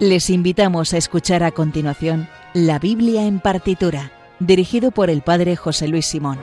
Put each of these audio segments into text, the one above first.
Les invitamos a escuchar a continuación La Biblia en partitura, dirigido por el Padre José Luis Simón.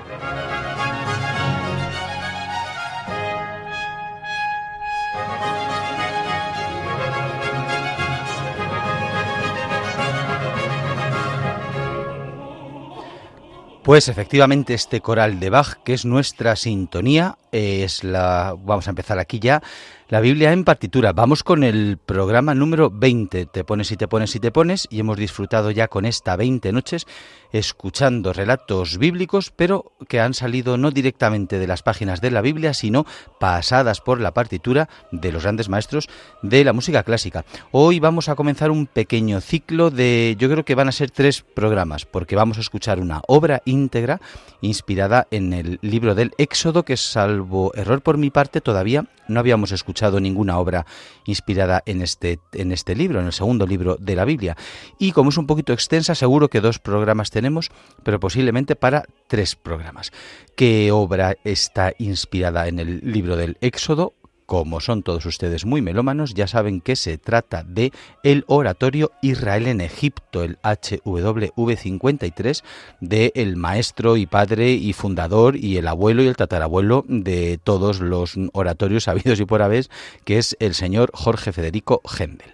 Pues efectivamente este coral de Bach, que es nuestra sintonía, es la vamos a empezar aquí ya la Biblia en partitura. Vamos con el programa número 20. Te pones y te pones y te pones y hemos disfrutado ya con esta 20 noches escuchando relatos bíblicos, pero que han salido no directamente de las páginas de la Biblia, sino pasadas por la partitura de los grandes maestros de la música clásica. Hoy vamos a comenzar un pequeño ciclo de, yo creo que van a ser tres programas, porque vamos a escuchar una obra íntegra inspirada en el libro del Éxodo, que salvo error por mi parte todavía no habíamos escuchado ninguna obra inspirada en este, en este libro, en el segundo libro de la Biblia. Y como es un poquito extensa, seguro que dos programas tenemos, pero posiblemente para tres programas. ¿Qué obra está inspirada en el libro del Éxodo? Como son todos ustedes muy melómanos, ya saben que se trata de el oratorio Israel en Egipto, el HWV53, de el maestro y padre y fundador y el abuelo y el tatarabuelo de todos los oratorios habidos y por haber, que es el señor Jorge Federico Händel.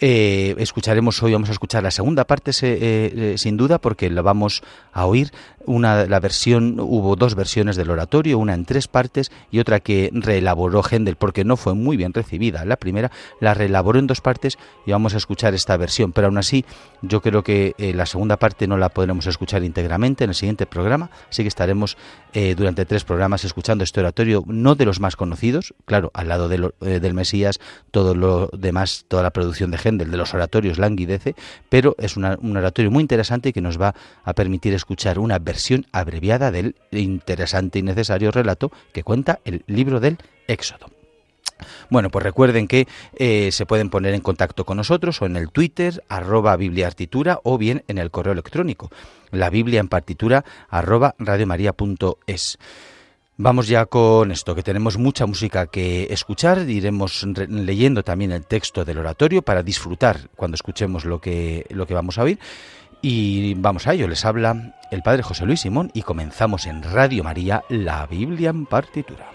Eh, escucharemos hoy, vamos a escuchar la segunda parte eh, eh, sin duda porque la vamos a oír una la versión hubo dos versiones del oratorio, una en tres partes y otra que reelaboró Händel porque no fue muy bien recibida. La primera la reelaboró en dos partes y vamos a escuchar esta versión, pero aún así yo creo que la segunda parte no la podremos escuchar íntegramente en el siguiente programa, así que estaremos durante tres programas escuchando este oratorio, no de los más conocidos, claro, al lado eh, del Mesías, todo lo demás, toda la producción de Händel, de los oratorios languidece, pero es un oratorio muy interesante y que nos va a permitir escuchar una versión abreviada del interesante y necesario relato que cuenta el libro del Éxodo. Bueno, pues recuerden que eh, se pueden poner en contacto con nosotros o en el Twitter, arroba bibliaartitura, o bien en el correo electrónico, la biblia en partitura, arroba radiomaria.es. Vamos ya con esto, que tenemos mucha música que escuchar, iremos leyendo también el texto del oratorio para disfrutar cuando escuchemos lo que, lo que vamos a oír. Y vamos a ello, les habla el Padre José Luis Simón y comenzamos en Radio María la Biblia en partitura.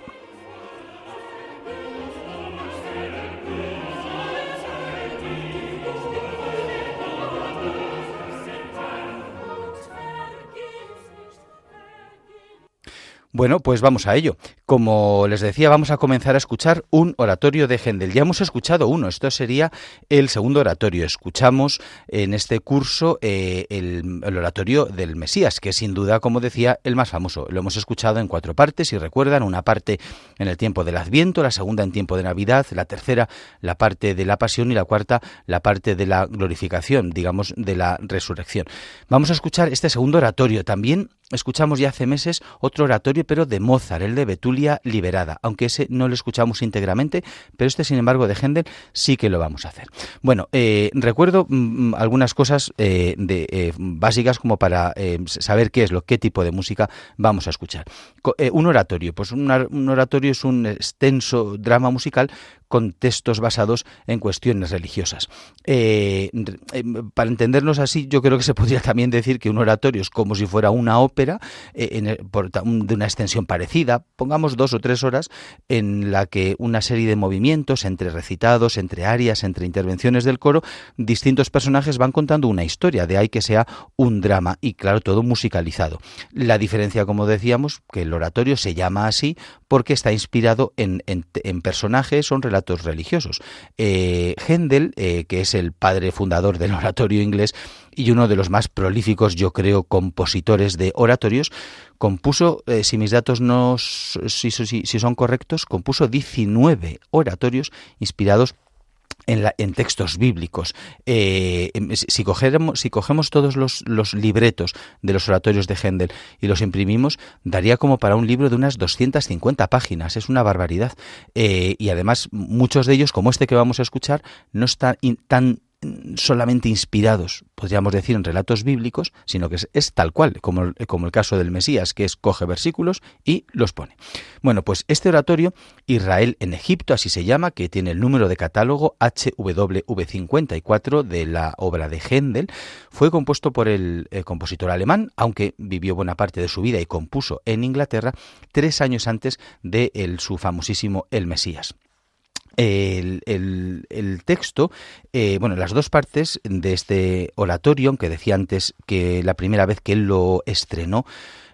Bueno, pues vamos a ello. Como les decía, vamos a comenzar a escuchar un oratorio de Händel. Ya hemos escuchado uno, esto sería el segundo oratorio. Escuchamos en este curso eh, el, oratorio del Mesías, que es sin duda, como decía, el más famoso. Lo hemos escuchado en cuatro partes, si recuerdan, una parte en el tiempo del Adviento, la segunda en tiempo de Navidad, la tercera la parte de la Pasión y la cuarta la parte de la glorificación, digamos, de la resurrección. Vamos a escuchar este segundo oratorio también escuchamos ya hace meses otro oratorio, pero de Mozart, el de Betulia Liberada, aunque ese no lo escuchamos íntegramente, pero este, sin embargo, de Händel sí que lo vamos a hacer. Bueno, eh, recuerdo mm, mm, algunas cosas eh, de, eh, básicas como para saber qué es lo, qué tipo de música vamos a escuchar. un oratorio, pues un oratorio es un extenso drama musical con textos basados en cuestiones religiosas. Eh, eh, para entendernos así, yo creo que se podría también decir que un oratorio es como si fuera una ópera eh, de una extensión parecida, pongamos dos o tres horas, en la que una serie de movimientos entre recitados, entre arias, entre intervenciones del coro, distintos personajes van contando una historia, de ahí que sea un drama y claro, todo musicalizado. La diferencia, como decíamos, que el oratorio se llama así porque está inspirado en, en personajes, son relatos religiosos. Eh, Händel, eh, que es el padre fundador del oratorio inglés y uno de los más prolíficos, yo creo, compositores de oratorios, compuso, eh, si mis datos no si, si son correctos, compuso 19 oratorios inspirados en, textos bíblicos. Eh, em, si, cogemos, si cogemos todos los, libretos de los oratorios de Händel y los imprimimos, daría como para un libro de unas 250 páginas. Es una barbaridad. Eh, y además, muchos de ellos, como este que vamos a escuchar, no están tan solamente inspirados, podríamos decir, en relatos bíblicos, sino que es, tal cual, como, el caso del Mesías, que es coge versículos y los pone. Bueno, pues este oratorio, Israel en Egipto, así se llama, que tiene el número de catálogo HWV54 de la obra de Händel, fue compuesto por el eh, compositor alemán, aunque vivió buena parte de su vida y compuso en Inglaterra tres años antes de el, su famosísimo El Mesías. El, el, texto, eh, bueno, las dos partes de este oratorio, aunque decía antes que la primera vez que él lo estrenó,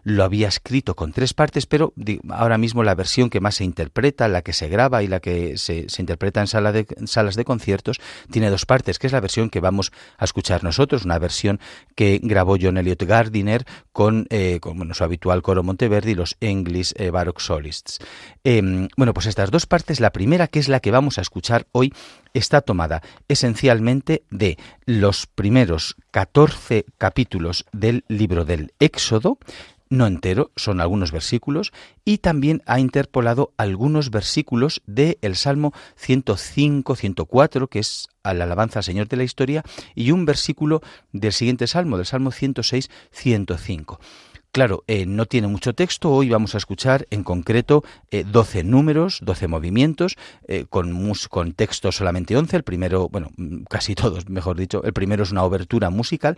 lo había escrito con tres partes, pero ahora mismo la versión que más se interpreta, la que se graba y la que se, interpreta en, sala de, salas de conciertos, tiene dos partes, que es la versión que vamos a escuchar nosotros, una versión que grabó John Elliot Gardiner con, eh, con su habitual coro Monteverdi y los English eh, Baroque Solists. Em, bueno, pues estas dos partes, la primera, que es la que vamos a escuchar hoy, está tomada esencialmente de los primeros 14 capítulos del libro del Éxodo, no entero, son algunos versículos, y también ha interpolado algunos versículos del el Salmo 105, 104, que es a la alabanza al Señor de la historia, y un versículo del siguiente Salmo, del Salmo 106, 105. Claro, eh, no tiene mucho texto. Hoy vamos a escuchar en concreto 12 eh, números, 12 movimientos, eh, con, con texto solamente 11. El primero, bueno, mm, casi todos, mejor dicho. El primero es una obertura musical.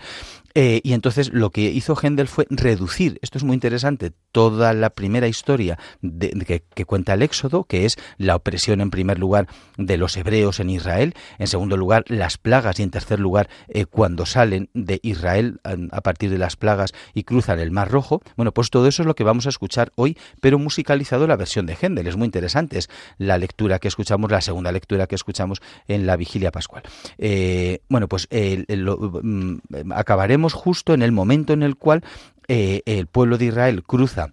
y entonces lo que hizo Händel fue reducir, esto es muy interesante, toda la primera historia de, que, cuenta el Éxodo, que es la opresión en primer lugar de los hebreos en Israel, en segundo lugar las plagas y en tercer lugar cuando salen de Israel a partir de las plagas y cruzan el Mar Rojo bueno, pues todo eso es lo que vamos a escuchar hoy, pero musicalizado la versión de Händel. Es muy interesante. Es la lectura que escuchamos, la segunda lectura que escuchamos en la vigilia pascual. Eh, bueno, pues mm, acabaremos justo en el momento en el cual eh, el pueblo de Israel cruza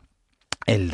el,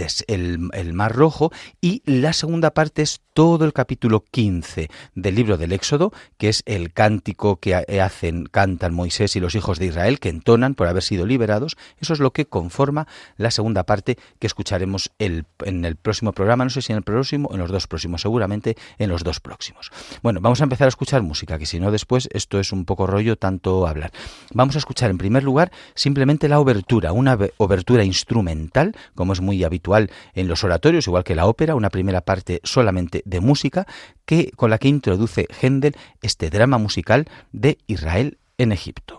el, Mar Rojo y la segunda parte es todo el capítulo 15 del libro del Éxodo, que es el cántico que hacen, cantan Moisés y los hijos de Israel, que entonan por haber sido liberados. Eso es lo que conforma la segunda parte que escucharemos en el próximo programa, no sé si en el próximo en los dos próximos, seguramente en los dos próximos. Bueno, vamos a empezar a escuchar música, que si no después esto es un poco rollo tanto hablar. Vamos a escuchar en primer lugar simplemente la obertura, una obertura instrumental, como es muy habitual en los oratorios, igual que la ópera, una primera parte solamente de música que, con la que introduce Händel este drama musical de Israel en Egipto.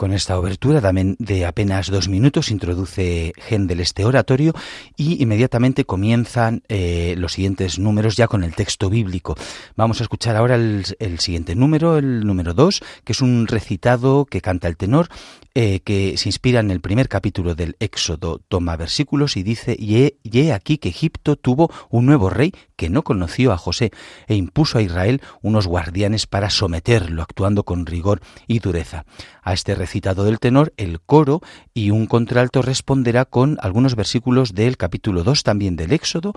Con esta obertura de apenas dos minutos introduce Händel este oratorio y inmediatamente comienzan eh, los siguientes números ya con el texto bíblico. Vamos a escuchar ahora el, siguiente número, el número dos, que es un recitado que canta el tenor eh, que se inspira en el primer capítulo del Éxodo, toma versículos y dice, y he, aquí que Egipto tuvo un nuevo rey que no conoció a José e impuso a Israel unos guardianes para someterlo, actuando con rigor y dureza. A este recitado del tenor, el coro y un contralto responderá con algunos versículos del capítulo 2 también del Éxodo,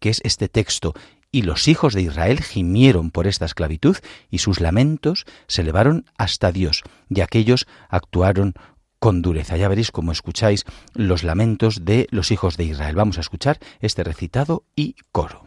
que es este texto, y los hijos de Israel gimieron por esta esclavitud y sus lamentos se elevaron hasta Dios, y aquellos actuaron con dureza. Ya veréis cómo escucháis los lamentos de los hijos de Israel. Vamos a escuchar este recitado y coro.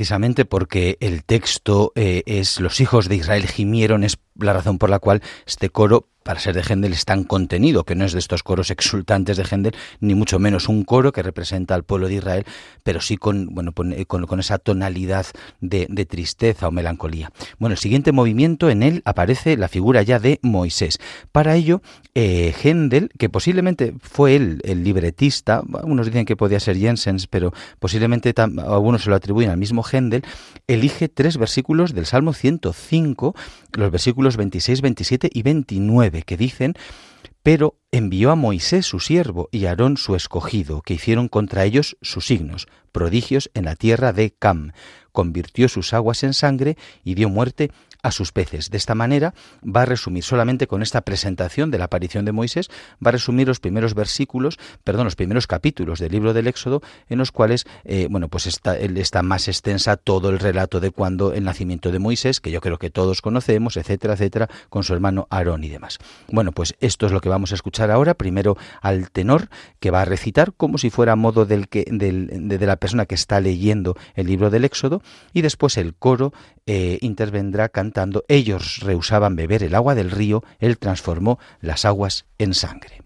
Precisamente porque el texto eh, es los hijos de Israel gimieron, es la razón por la cual este coro para ser de Händel es tan contenido, que no es de estos coros exultantes de Händel, ni mucho menos un coro que representa al pueblo de Israel, pero sí con, bueno, con, esa tonalidad de, tristeza o melancolía. Bueno, el siguiente movimiento en él aparece la figura ya de Moisés. Para ello, eh, Händel, que posiblemente fue él el libretista, algunos dicen que podía ser Jensens, pero posiblemente algunos se lo atribuyen al mismo Händel, elige tres versículos del Salmo 105, los versículos 26, 27 y 29, que dicen, pero envió a Moisés su siervo y Aarón su escogido, que hicieron contra ellos sus signos, prodigios en la tierra de Cam, convirtió sus aguas en sangre y dio muerte a sus peces. De esta manera va a resumir solamente con esta presentación de la aparición de Moisés, va a resumir los primeros versículos, perdón, los primeros capítulos del libro del Éxodo, en los cuales, eh, bueno, pues está, está más extensa todo el relato de cuando el nacimiento de Moisés, que yo creo que todos conocemos, etcétera, etcétera, con su hermano Aarón y demás. Bueno, pues esto es lo que vamos a escuchar ahora, primero al tenor, que va a recitar como si fuera a modo del que, de, la persona que está leyendo el libro del Éxodo, y después el coro eh, intervendrá cantando ellos rehusaban beber el agua del río, él transformó las aguas en sangre.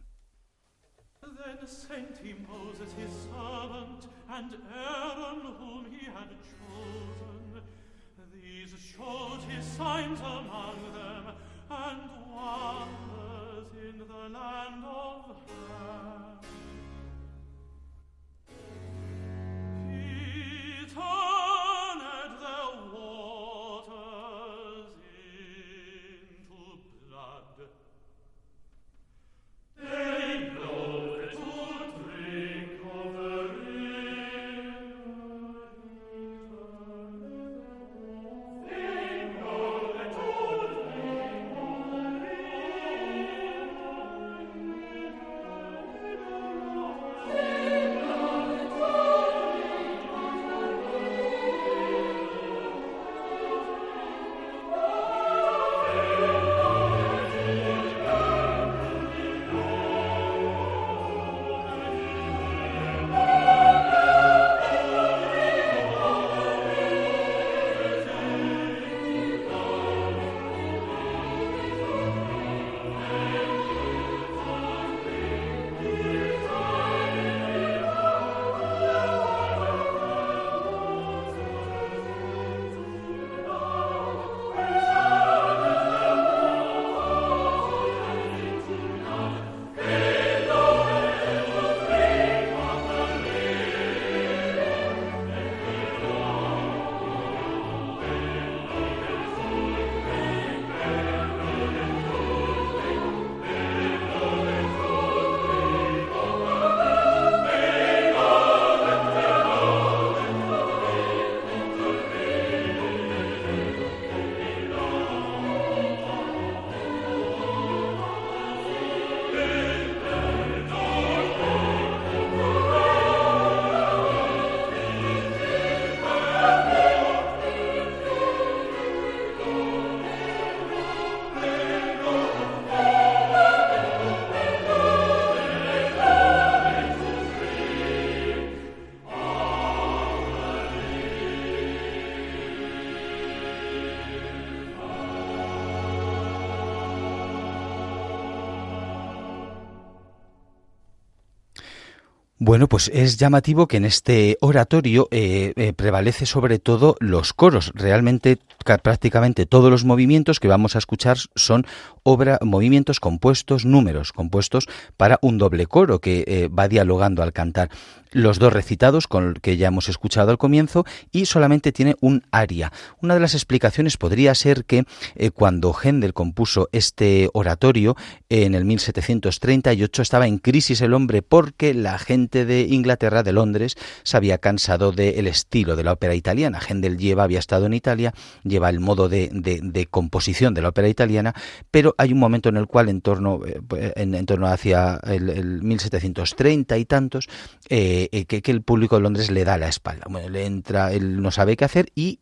Bueno, pues es llamativo que en este oratorio eh, eh, prevalece sobre todo los coros. Realmente prácticamente todos los movimientos que vamos a escuchar son obra, movimientos compuestos, números compuestos para un doble coro que eh, va dialogando al cantar los dos recitados con que ya hemos escuchado al comienzo y solamente tiene un aria. Una de las explicaciones podría ser que eh, cuando Händel compuso este oratorio en el 1738 estaba en crisis el hombre porque la gente de Inglaterra, de Londres, se había cansado del estilo de la ópera italiana. Händel lleva, había estado en Italia, lleva el modo de, de, composición de la ópera italiana, pero hay un momento en el cual en torno, eh, en, torno hacia el, 1730 y tantos, eh, eh, que, el público de Londres le da la espalda. Bueno, le entra, él no sabe qué hacer y,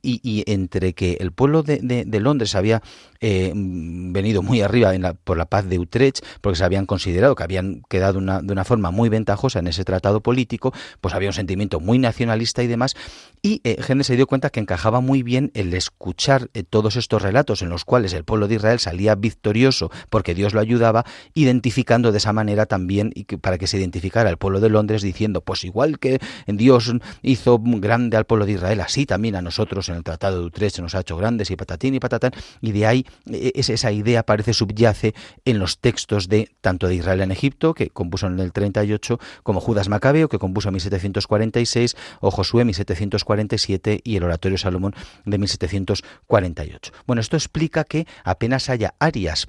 entre que el pueblo de, Londres había eh, venido muy arriba por la paz de Utrecht, porque se habían considerado que habían quedado de una forma muy ventajosa en ese tratado político, pues había un sentimiento muy nacionalista y demás, y eh, se dio cuenta que encajaba muy bien el escuchar eh, todos estos relatos en los cuales el pueblo de Israel salía victorioso porque Dios lo ayudaba, identificando de esa manera también, y para que se identificara el pueblo de Londres diciendo, pues igual que Dios hizo grande al pueblo de Israel, así también a nosotros en el Tratado de Utrecht nos ha hecho grandes y patatín y patatán, y de ahí esa idea parece subyace en los textos de tanto de Israel en Egipto, que compuso en el 38, como Judas Macabeo, que compuso en 1746, o Josué 1747 y el Oratorio Salomón de 1748. Bueno, esto explica que apenas haya áreas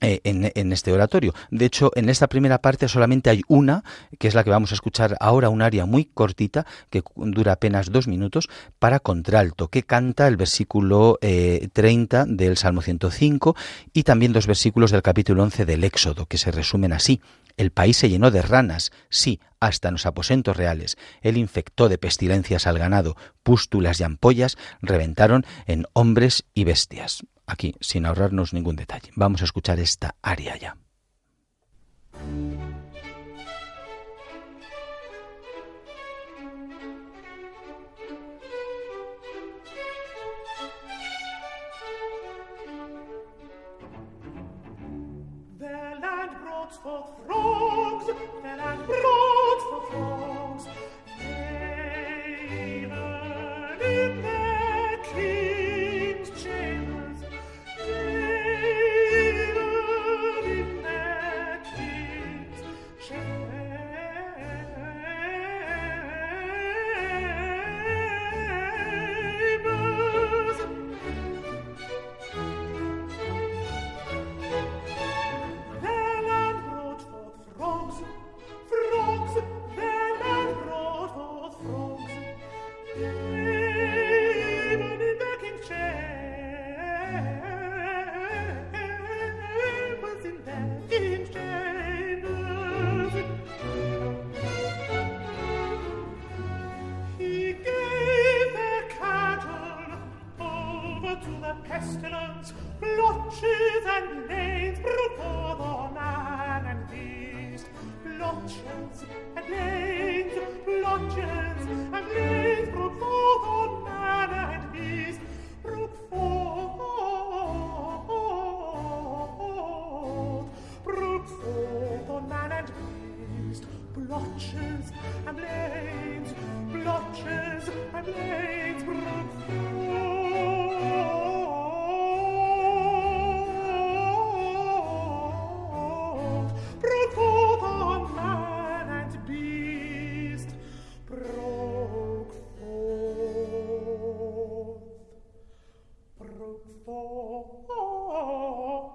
eh, en, este oratorio. De hecho, en esta primera parte solamente hay una, que es la que vamos a escuchar ahora, un área muy cortita, que dura apenas dos minutos, para contralto, que canta el versículo 30 eh, del Salmo 105 y también dos versículos del capítulo 11 del Éxodo, que se resumen así. El país se llenó de ranas, sí, hasta los aposentos reales. Él infectó de pestilencias al ganado, pústulas y ampollas reventaron en hombres y bestias aquí, sin ahorrarnos ningún detalle. Vamos a escuchar esta aria ya. for frogs, there are frogs for frogs. look for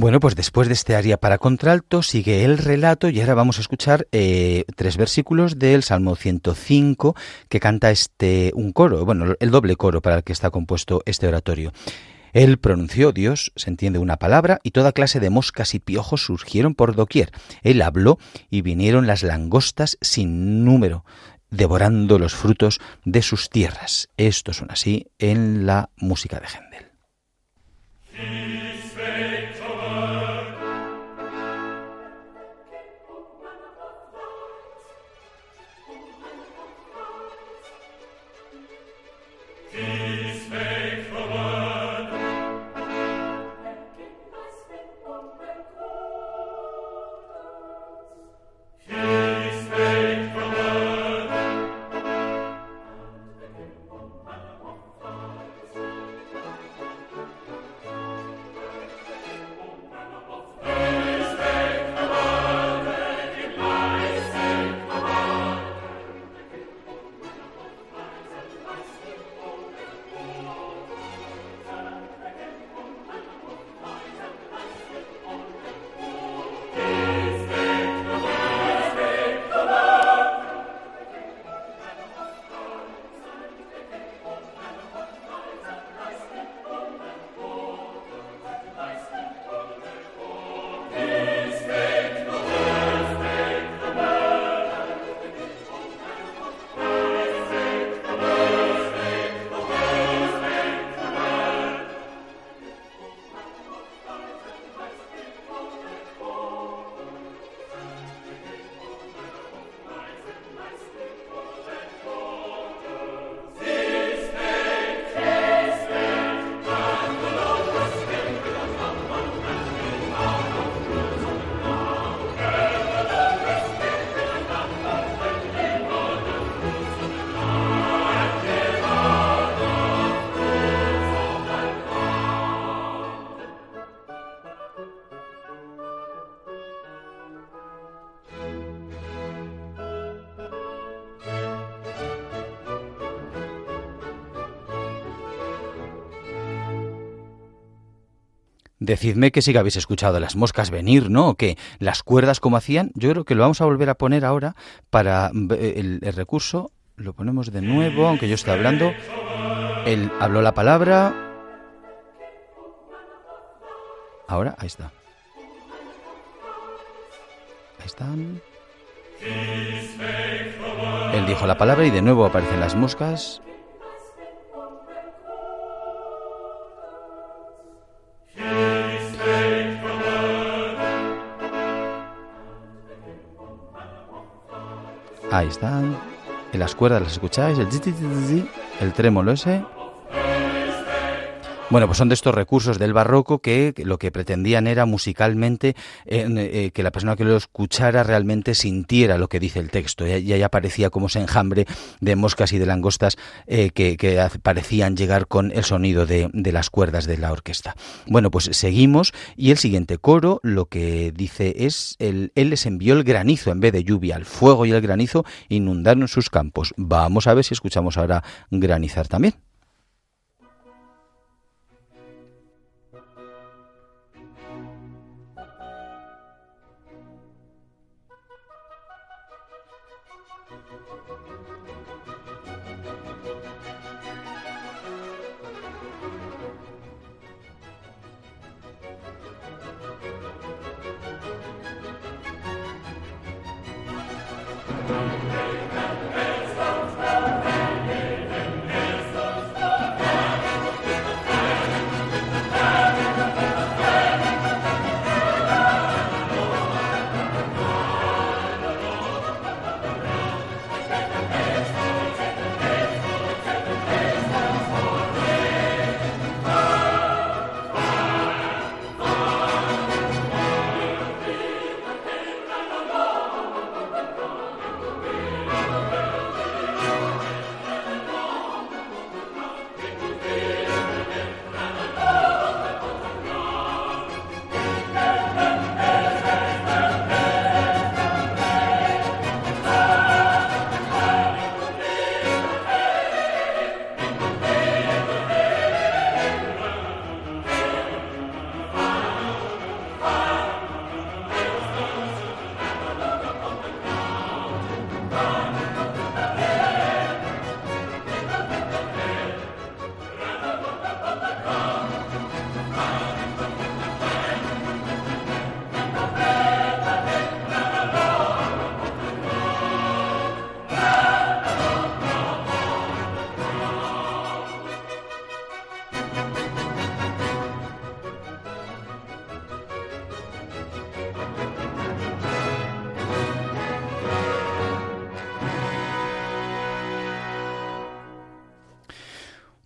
Bueno, pues después de este aria para contralto sigue el relato y ahora vamos a escuchar eh, tres versículos del Salmo 105 que canta este un coro, bueno, el doble coro para el que está compuesto este oratorio. Él pronunció, Dios, se entiende una palabra, y toda clase de moscas y piojos surgieron por doquier. Él habló y vinieron las langostas sin número, devorando los frutos de sus tierras. Esto son así en la música de Händel. Decidme que sí que habéis escuchado las moscas venir, ¿no? Que las cuerdas como hacían. Yo creo que lo vamos a volver a poner ahora para el, el recurso. Lo ponemos de nuevo, aunque yo esté hablando. Él habló la palabra. Ahora, ahí está. Ahí están. Él dijo la palabra y de nuevo aparecen las moscas. Ahí están. En las cuerdas las escucháis, el, el trémolo ese. Bueno, pues son de estos recursos del barroco que, lo que pretendían era musicalmente eh, que la persona que lo escuchara realmente sintiera lo que dice el texto. Y, ahí aparecía como ese enjambre de moscas y de langostas eh, que, parecían llegar con el sonido de, las cuerdas de la orquesta. Bueno, pues seguimos y el siguiente coro lo que dice es, el, Él les envió el granizo en vez de lluvia, el fuego y el granizo inundaron sus campos. Vamos a ver si escuchamos ahora granizar también.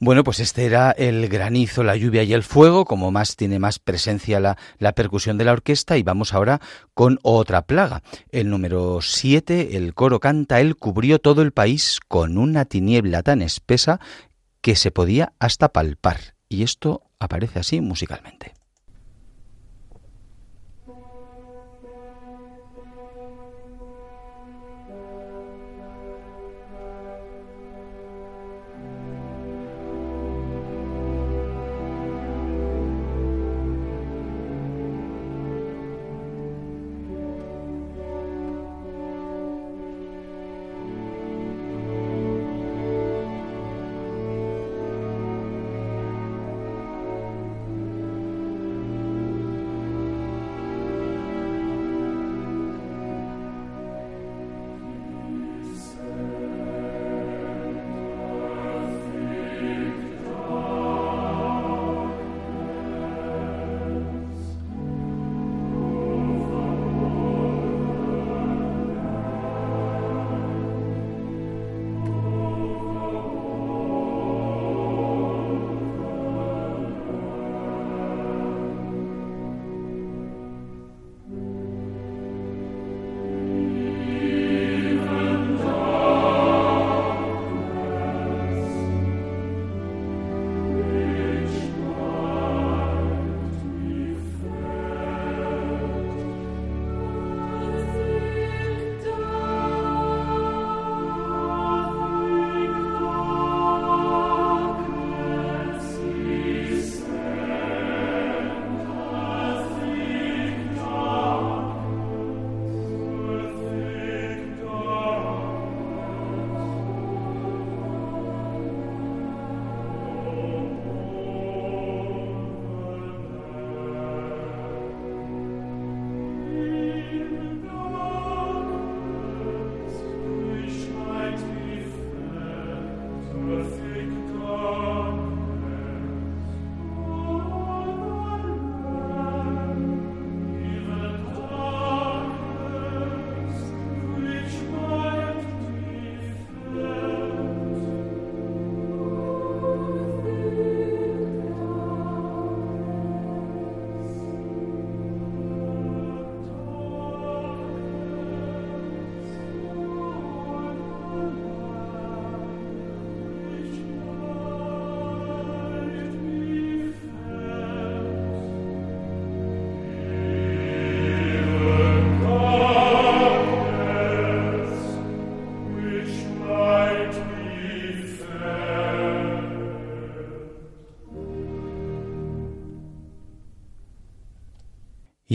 Bueno, pues este era el granizo, la lluvia y el fuego, como más tiene más presencia la, la percusión de la orquesta, y vamos ahora con otra plaga. El número 7, el coro canta, él cubrió todo el país con una tiniebla tan espesa que se podía hasta palpar. Y esto aparece así musicalmente.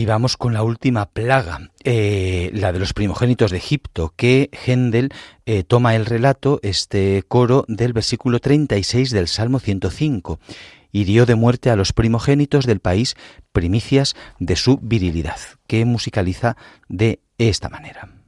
Y vamos con la última plaga, eh, la de los primogénitos de Egipto, que Händel eh, toma el relato, este coro del versículo 36 del Salmo 105. Hirió de muerte a los primogénitos del país, primicias de su virilidad, que musicaliza de esta manera.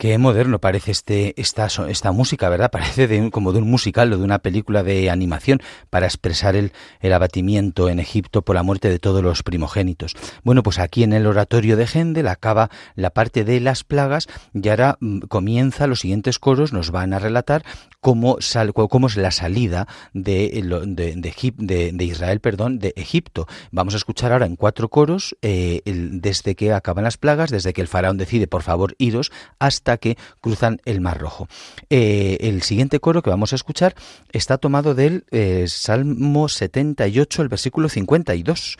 Qué moderno parece este, esta, esta música, ¿verdad? Parece de como de un musical o de una película de animación para expresar el, el, abatimiento en Egipto por la muerte de todos los primogénitos. Bueno, pues aquí en el oratorio de Gendel acaba la parte de las plagas y ahora mm, comienza los siguientes coros, nos van a relatar cómo, cómo es la salida de, de, Israel perdón, de Egipto. Vamos a escuchar ahora en cuatro coros eh, el, desde que acaban las plagas, desde que el faraón decide por favor iros, hasta que cruzan el Mar Rojo. Eh, el siguiente coro que vamos a escuchar está tomado del eh, Salmo 78, el versículo 52.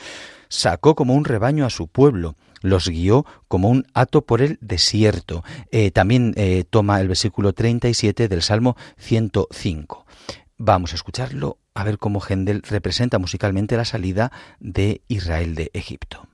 Sacó como un rebaño a su pueblo los guió como un hato por el desierto. Eh, también toma el versículo 37 del Salmo 105. Vamos a escucharlo, a ver cómo Gendel representa musicalmente la salida de Israel de Egipto.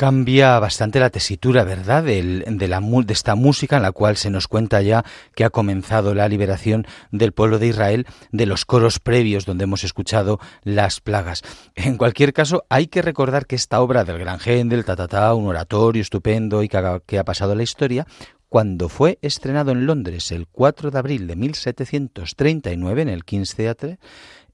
Cambia bastante la tesitura, ¿verdad?, de, de esta música en la cual se nos cuenta ya que ha comenzado la liberación del pueblo de Israel de los coros previos donde hemos escuchado las plagas. En cualquier caso, hay que recordar que esta obra del gran Händel, ta, un oratorio estupendo y que ha, pasado la historia, cuando fue estrenado en Londres el 4 de abril de 1739 en el King's Theatre,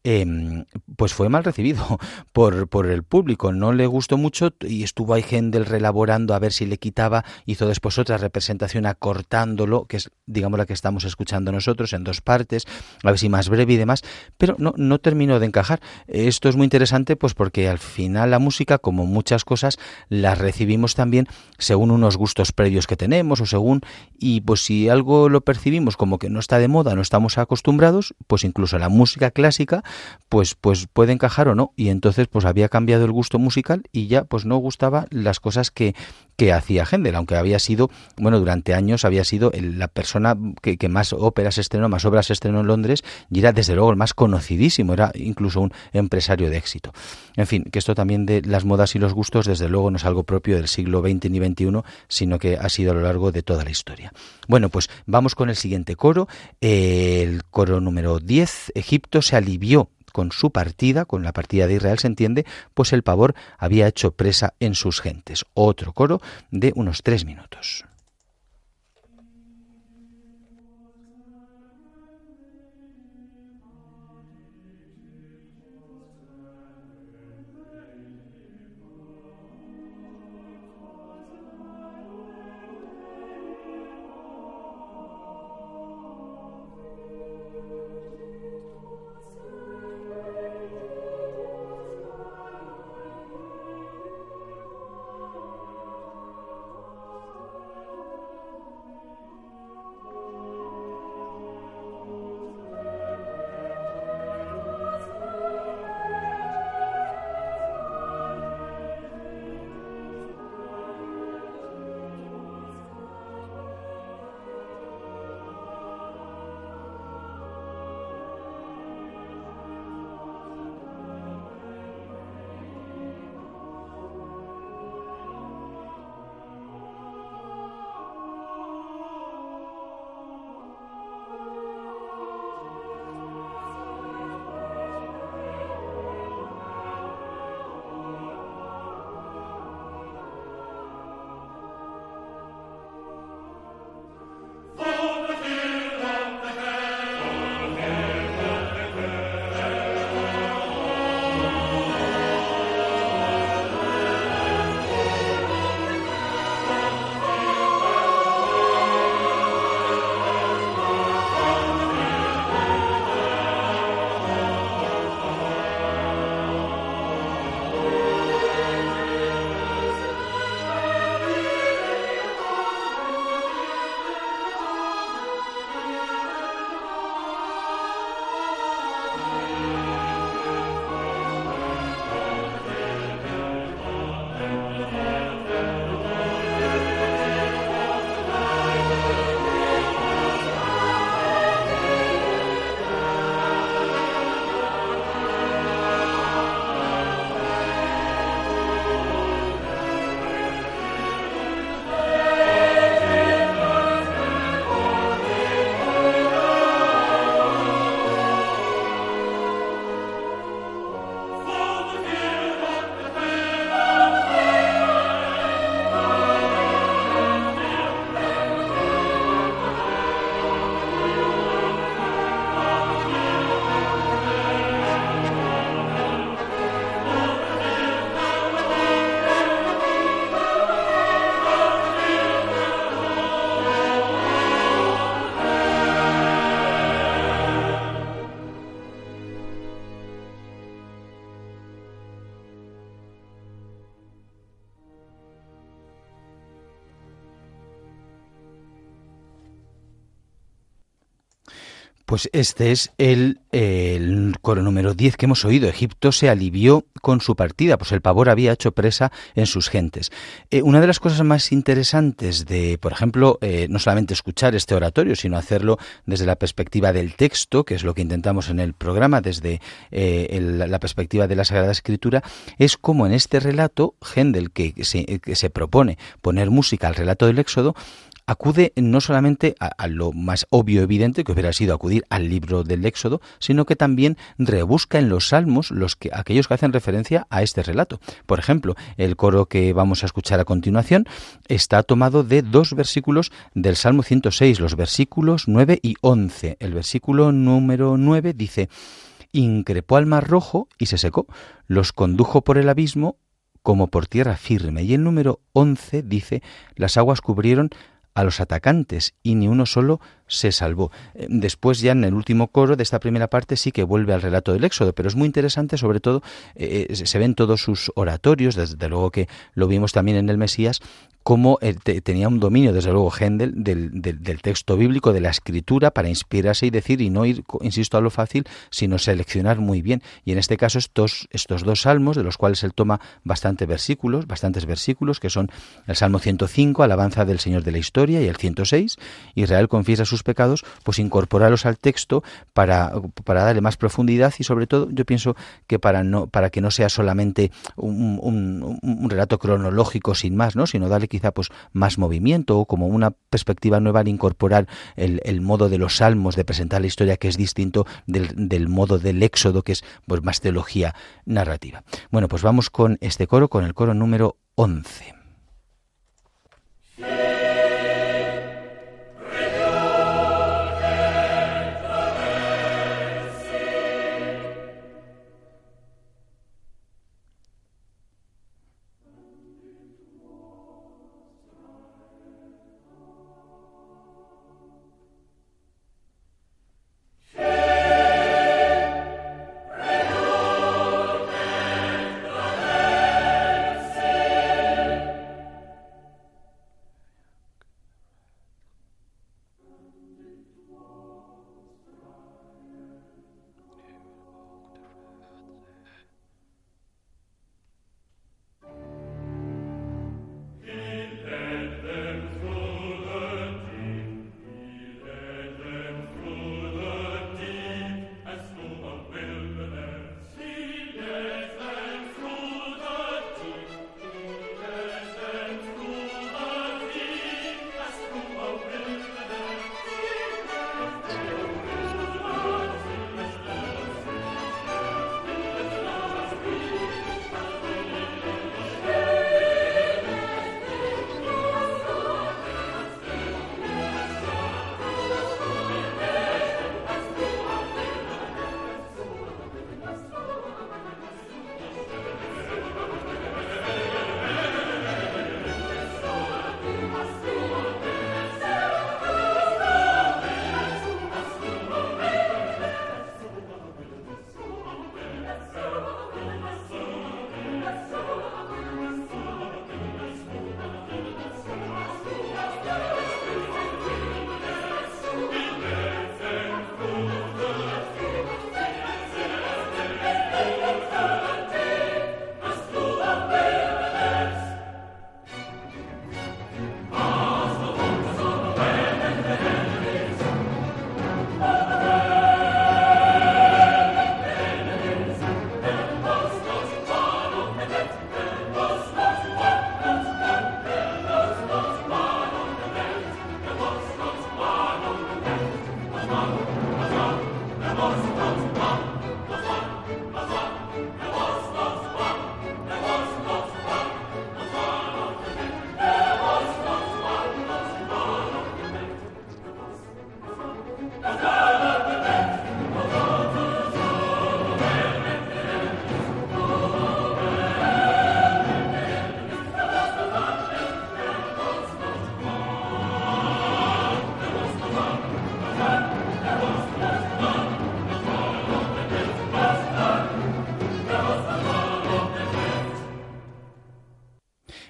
Em, pues fue mal recibido por, por el público. No le gustó mucho y estuvo ahí Händel relaborando a ver si le quitaba. Hizo después otra representación acortándolo, que es, digamos, la que estamos escuchando nosotros en dos partes, a ver si más breve y demás, pero no, no terminó de encajar. Esto es muy interesante, pues porque al final la música, como muchas cosas, la recibimos también según unos gustos previos que tenemos o según, y pues si algo lo percibimos como que no está de moda, no estamos acostumbrados, pues incluso la música clásica pues, pues puede encajar o no. Y entonces pues había cambiado el gusto musical y ya pues no gustaba las cosas que, que hacía Händel, aunque había sido, bueno, durante años había sido la persona que, que, más óperas estrenó, más obras estrenó en Londres y era desde luego el más conocidísimo, era incluso un empresario de éxito. En fin, que esto también de las modas y los gustos desde luego no es algo propio del siglo XX ni XXI, sino que ha sido a lo largo de toda la historia. Bueno, pues vamos con el siguiente coro, el coro número 10, Egipto se alivió con su partida, con la partida de Israel se entiende, pues el pavor había hecho presa en sus gentes. Otro coro de unos tres minutos. Pues este es el, coro número 10 que hemos oído. Egipto se alivió con su partida, pues el pavor había hecho presa en sus gentes. Eh, una de las cosas más interesantes de, por ejemplo, eh, no solamente escuchar este oratorio, sino hacerlo desde la perspectiva del texto, que es lo que intentamos en el programa, desde eh, la perspectiva de la Sagrada Escritura, es como en este relato, Händel, que que se propone poner música al relato del Éxodo, acude no solamente a, lo más obvio evidente que hubiera sido acudir al libro del Éxodo, sino que también rebusca en los salmos los que aquellos que hacen referencia a este relato. Por ejemplo, el coro que vamos a escuchar a continuación está tomado de dos versículos del Salmo 106, los versículos 9 y 11. El versículo número 9 dice: Increpó al mar rojo y se secó, los condujo por el abismo como por tierra firme. Y el número 11 dice: Las aguas cubrieron a los atacantes y ni uno solo se salvó. Eh, después ya en el último coro de esta primera parte sí que vuelve al relato del Éxodo, pero es muy interesante, sobre todo eh, eh, se ven todos sus oratorios, desde luego que lo vimos también en el Mesías, cómo tenía un dominio, desde luego, Händel, del, del, texto bíblico, de la escritura, para inspirarse y decir, y no ir, insisto, a lo fácil, sino seleccionar muy bien. Y en este caso, estos, estos dos salmos, de los cuales él toma bastantes versículos, bastantes versículos, que son el Salmo 105, Alabanza del Señor de la Historia, y el 106, Israel confiesa sus pecados, pues incorporarlos al texto para, para darle más profundidad y sobre todo, yo pienso que para, no, para que no sea solamente un, un, un relato cronológico sin más, ¿no? sino darle quizá pues más movimiento o como una perspectiva nueva al incorporar el, modo de los salmos de presentar la historia que es distinto del, del modo del éxodo que es pues más teología narrativa. Bueno, pues vamos con este coro, con el coro número 11.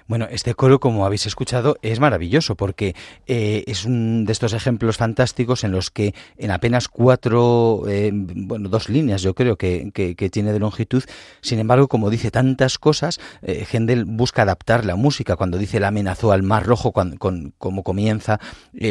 Bueno, este coro, como habéis escuchado, es maravilloso porque eh, es un de estos ejemplos fantásticos en los que en apenas cuatro, eh, bueno, dos líneas yo creo que, que, tiene de longitud, sin embargo, como dice tantas cosas, eh, Händel busca adaptar la música. Cuando dice la amenazó al mar rojo, cuando, con, como comienza,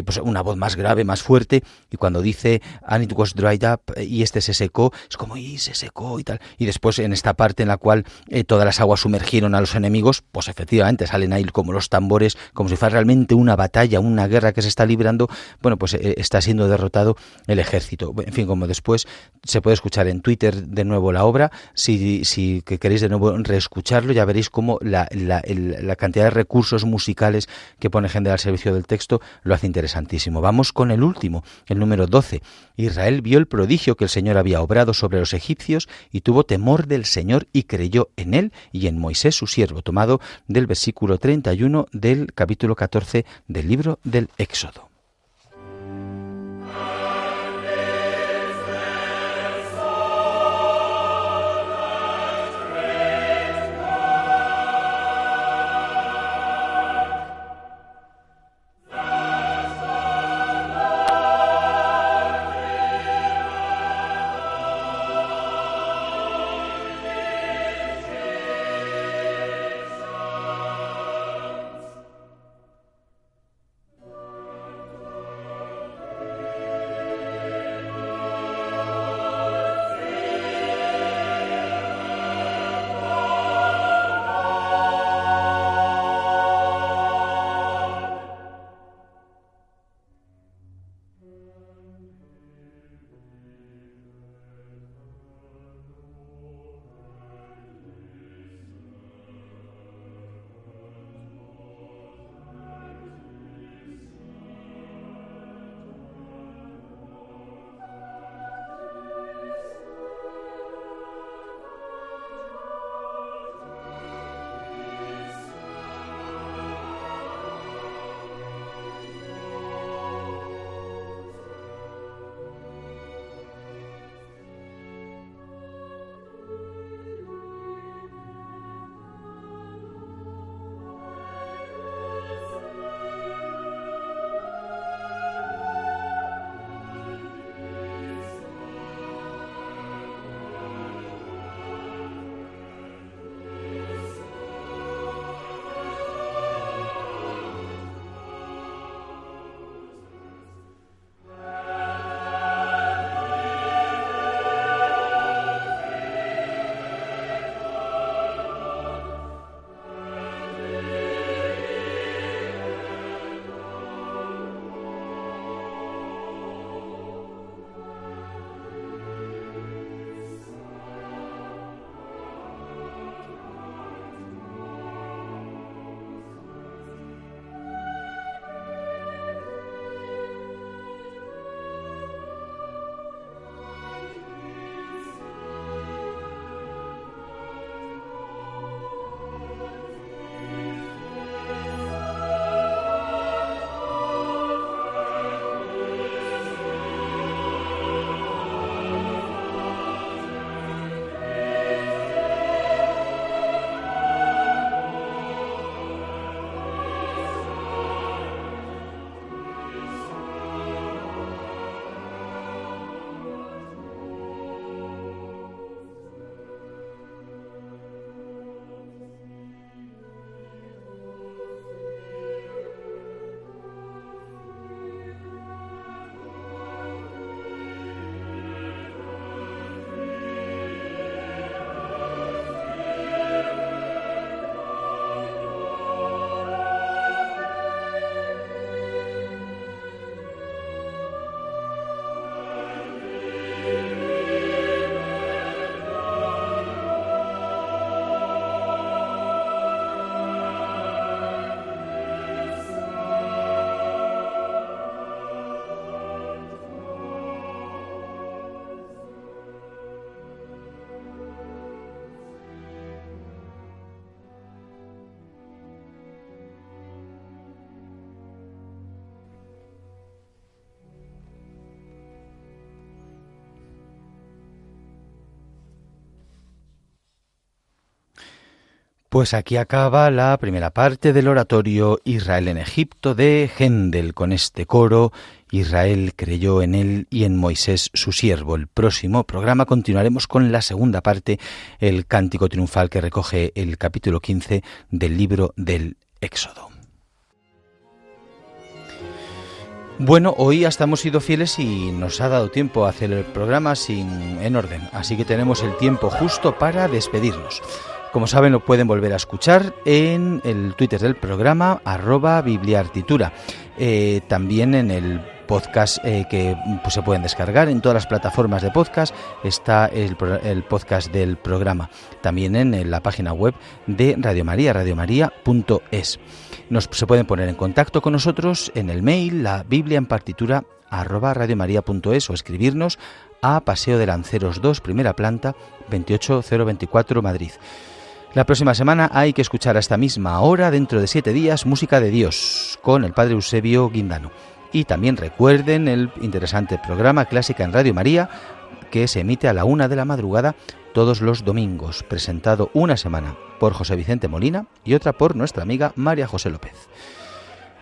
pues una voz más grave, más fuerte, y cuando dice and it was dried up y este se secó, es como y se secó y tal. Y después en esta parte en la cual todas las aguas sumergieron a los enemigos, pues efectivamente salen ahí como los tambores, como si fuera realmente una batalla, una guerra que se está librando, bueno, pues eh, está siendo derrotado el ejército. En fin, como después se puede escuchar en Twitter de nuevo la obra, si, si queréis de nuevo reescucharlo, ya veréis cómo la, la, cantidad de recursos musicales que pone gente al servicio del texto lo hace interesantísimo. Vamos con el último, el número 12. Israel vio el prodigio que el Señor había obrado sobre los egipcios y tuvo temor del Señor y creyó en él y en Moisés su siervo, tomado del versículo 31 del capítulo 14 del libro del Éxodo. Pues aquí acaba la primera parte del oratorio Israel en Egipto de Hendel con este coro Israel creyó en él y en Moisés su siervo. El próximo programa continuaremos con la segunda parte, el cántico triunfal que recoge el capítulo 15 del libro del Éxodo. Bueno, hoy hasta hemos sido fieles y nos ha dado tiempo a hacer el programa sin en orden, así que tenemos el tiempo justo para despedirnos. Como saben, lo pueden volver a escuchar en el Twitter del programa, arroba bibliartitura. Eh, también en el podcast eh, que pues, se pueden descargar en todas las plataformas de podcast. Está el, podcast del programa. También en, la página web de Radio María, radiomaria.es. Nos se pueden poner en contacto con nosotros en el mail, la Biblia en partitura arroba radiomaria.es o escribirnos a Paseo de Lanceros 2, primera planta, 28024 Madrid. La próxima semana hay que escuchar a esta misma hora, dentro de siete días, Música de Dios, con el Padre Eusebio Guindano. Y también recuerden el interesante programa Clásica en Radio María, que se emite a la una de la madrugada todos los domingos, presentado una semana por José Vicente Molina y otra por nuestra amiga María José López.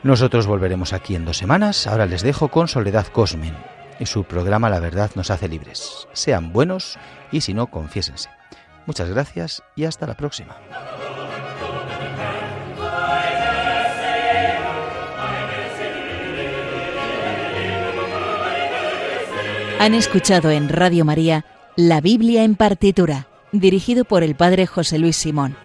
Nosotros volveremos aquí en dos semanas. Ahora les dejo con Soledad Cosmen y su programa La verdad nos hace libres. Sean buenos y si no, confiésense. Muchas gracias y hasta la próxima. Han escuchado en Radio María La Biblia en partitura, dirigido por el Padre José Luis Simón.